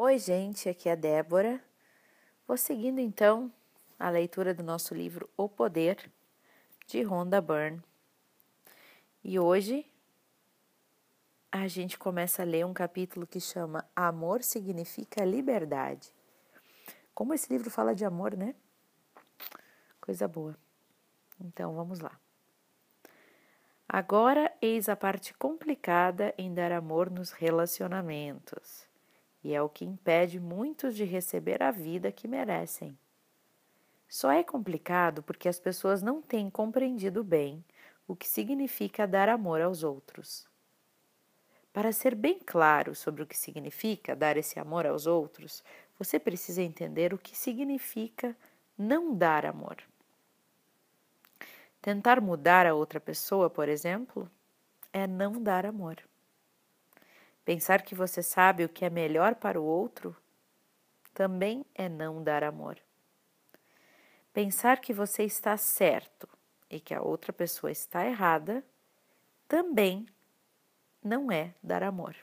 Oi, gente, aqui é a Débora. Vou seguindo então a leitura do nosso livro O Poder, de Rhonda Byrne. E hoje a gente começa a ler um capítulo que chama Amor significa liberdade. Como esse livro fala de amor, né? Coisa boa. Então vamos lá. Agora eis a parte complicada em dar amor nos relacionamentos, e é o que impede muitos de receber a vida que merecem. Só é complicado porque as pessoas não têm compreendido bem o que significa dar amor aos outros. Para ser bem claro sobre o que significa dar esse amor aos outros, você precisa entender o que significa não dar amor. Tentar mudar a outra pessoa, por exemplo, é não dar amor. Pensar que você sabe o que é melhor para o outro também é não dar amor. Pensar que você está certo e que a outra pessoa está errada também não é dar amor.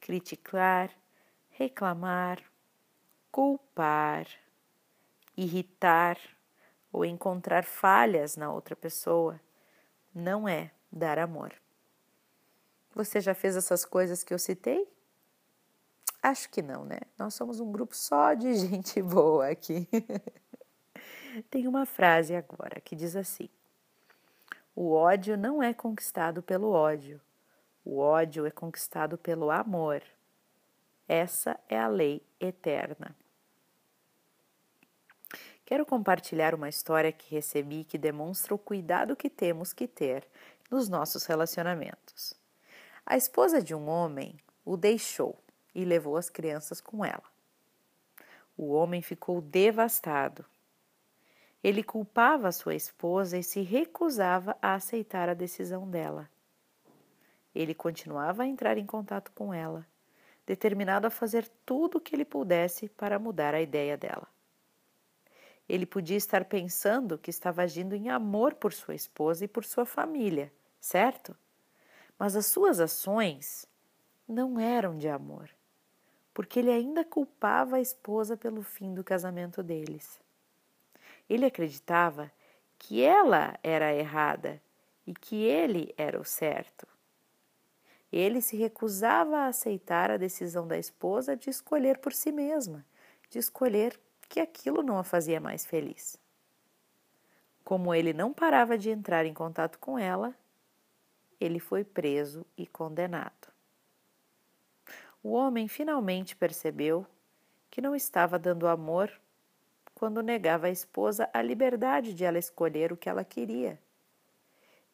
Criticar, reclamar, culpar, irritar ou encontrar falhas na outra pessoa não é dar amor. Você já fez essas coisas que eu citei? Acho que não, né? Nós somos um grupo só de gente boa aqui. Tem uma frase agora que diz assim: O ódio não é conquistado pelo ódio, o ódio é conquistado pelo amor. Essa é a lei eterna. Quero compartilhar uma história que recebi que demonstra o cuidado que temos que ter nos nossos relacionamentos. A esposa de um homem o deixou e levou as crianças com ela. O homem ficou devastado ele culpava sua esposa e se recusava a aceitar a decisão dela. Ele continuava a entrar em contato com ela, determinado a fazer tudo o que ele pudesse para mudar a ideia dela. Ele podia estar pensando que estava agindo em amor por sua esposa e por sua família, certo? Mas as suas ações não eram de amor, porque ele ainda culpava a esposa pelo fim do casamento deles. Ele acreditava que ela era errada e que ele era o certo. Ele se recusava a aceitar a decisão da esposa de escolher por si mesma, de escolher que aquilo não a fazia mais feliz. Como ele não parava de entrar em contato com ela, ele foi preso e condenado. O homem finalmente percebeu que não estava dando amor quando negava à esposa a liberdade de ela escolher o que ela queria,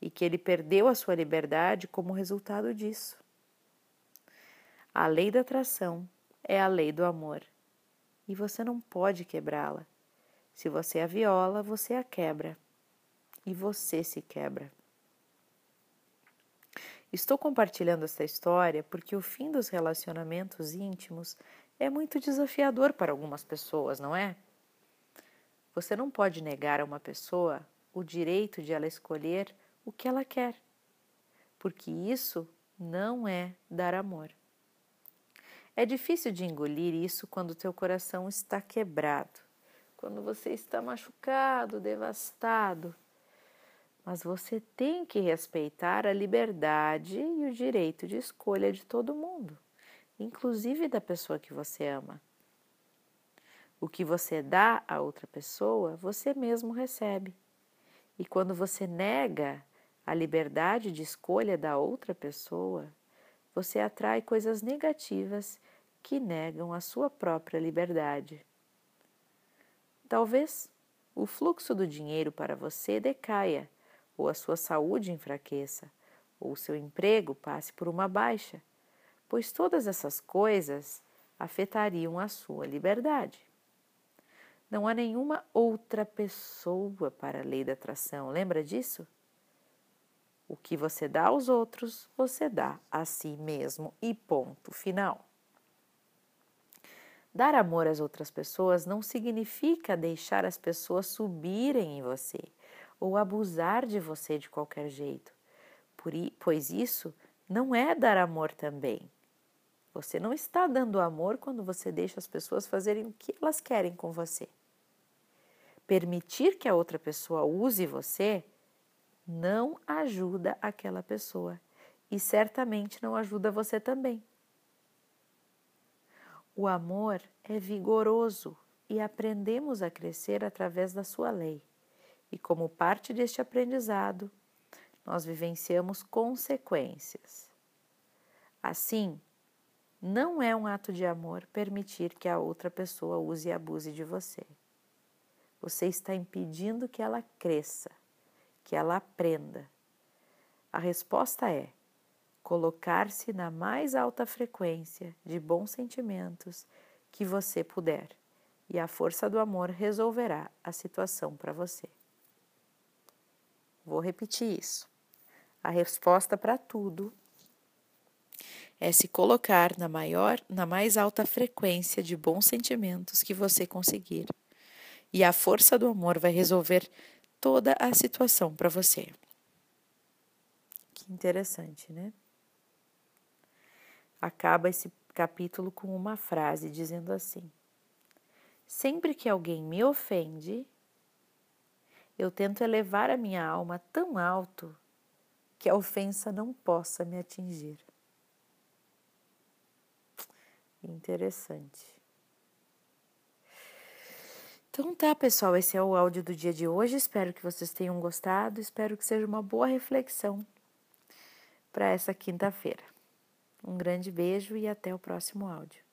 e que ele perdeu a sua liberdade como resultado disso. A lei da atração é a lei do amor, e você não pode quebrá-la. Se você a viola, você a quebra, e você se quebra. Estou compartilhando esta história porque o fim dos relacionamentos íntimos é muito desafiador para algumas pessoas, não é? Você não pode negar a uma pessoa o direito de ela escolher o que ela quer, porque isso não é dar amor. É difícil de engolir isso quando teu coração está quebrado, quando você está machucado, devastado. Mas você tem que respeitar a liberdade e o direito de escolha de todo mundo, inclusive da pessoa que você ama. O que você dá a outra pessoa, você mesmo recebe. E quando você nega a liberdade de escolha da outra pessoa, você atrai coisas negativas que negam a sua própria liberdade. Talvez o fluxo do dinheiro para você decaia, ou a sua saúde enfraqueça, ou o seu emprego passe por uma baixa, pois todas essas coisas afetariam a sua liberdade. Não há nenhuma outra pessoa para a lei da atração, lembra disso? O que você dá aos outros, você dá a si mesmo e ponto final. Dar amor às outras pessoas não significa deixar as pessoas subirem em você ou abusar de você de qualquer jeito, pois isso não é dar amor também. Você não está dando amor quando você deixa as pessoas fazerem o que elas querem com você. Permitir que a outra pessoa use você não ajuda aquela pessoa e certamente não ajuda você também. O amor é vigoroso e aprendemos a crescer através da sua lei. E como parte deste aprendizado, nós vivenciamos consequências. Assim, não é um ato de amor permitir que a outra pessoa use e abuse de você. Você está impedindo que ela cresça, que ela aprenda. A resposta é colocar-se na mais alta frequência de bons sentimentos que você puder, e a força do amor resolverá a situação para você. Vou repetir isso. A resposta para tudo é se colocar na maior, na mais alta frequência de bons sentimentos que você conseguir. E a força do amor vai resolver toda a situação para você. Que interessante, né? Acaba esse capítulo com uma frase dizendo assim: Sempre que alguém me ofende, eu tento elevar a minha alma tão alto que a ofensa não possa me atingir. Interessante. Então tá, pessoal, esse é o áudio do dia de hoje. Espero que vocês tenham gostado. Espero que seja uma boa reflexão para essa quinta-feira. Um grande beijo e até o próximo áudio.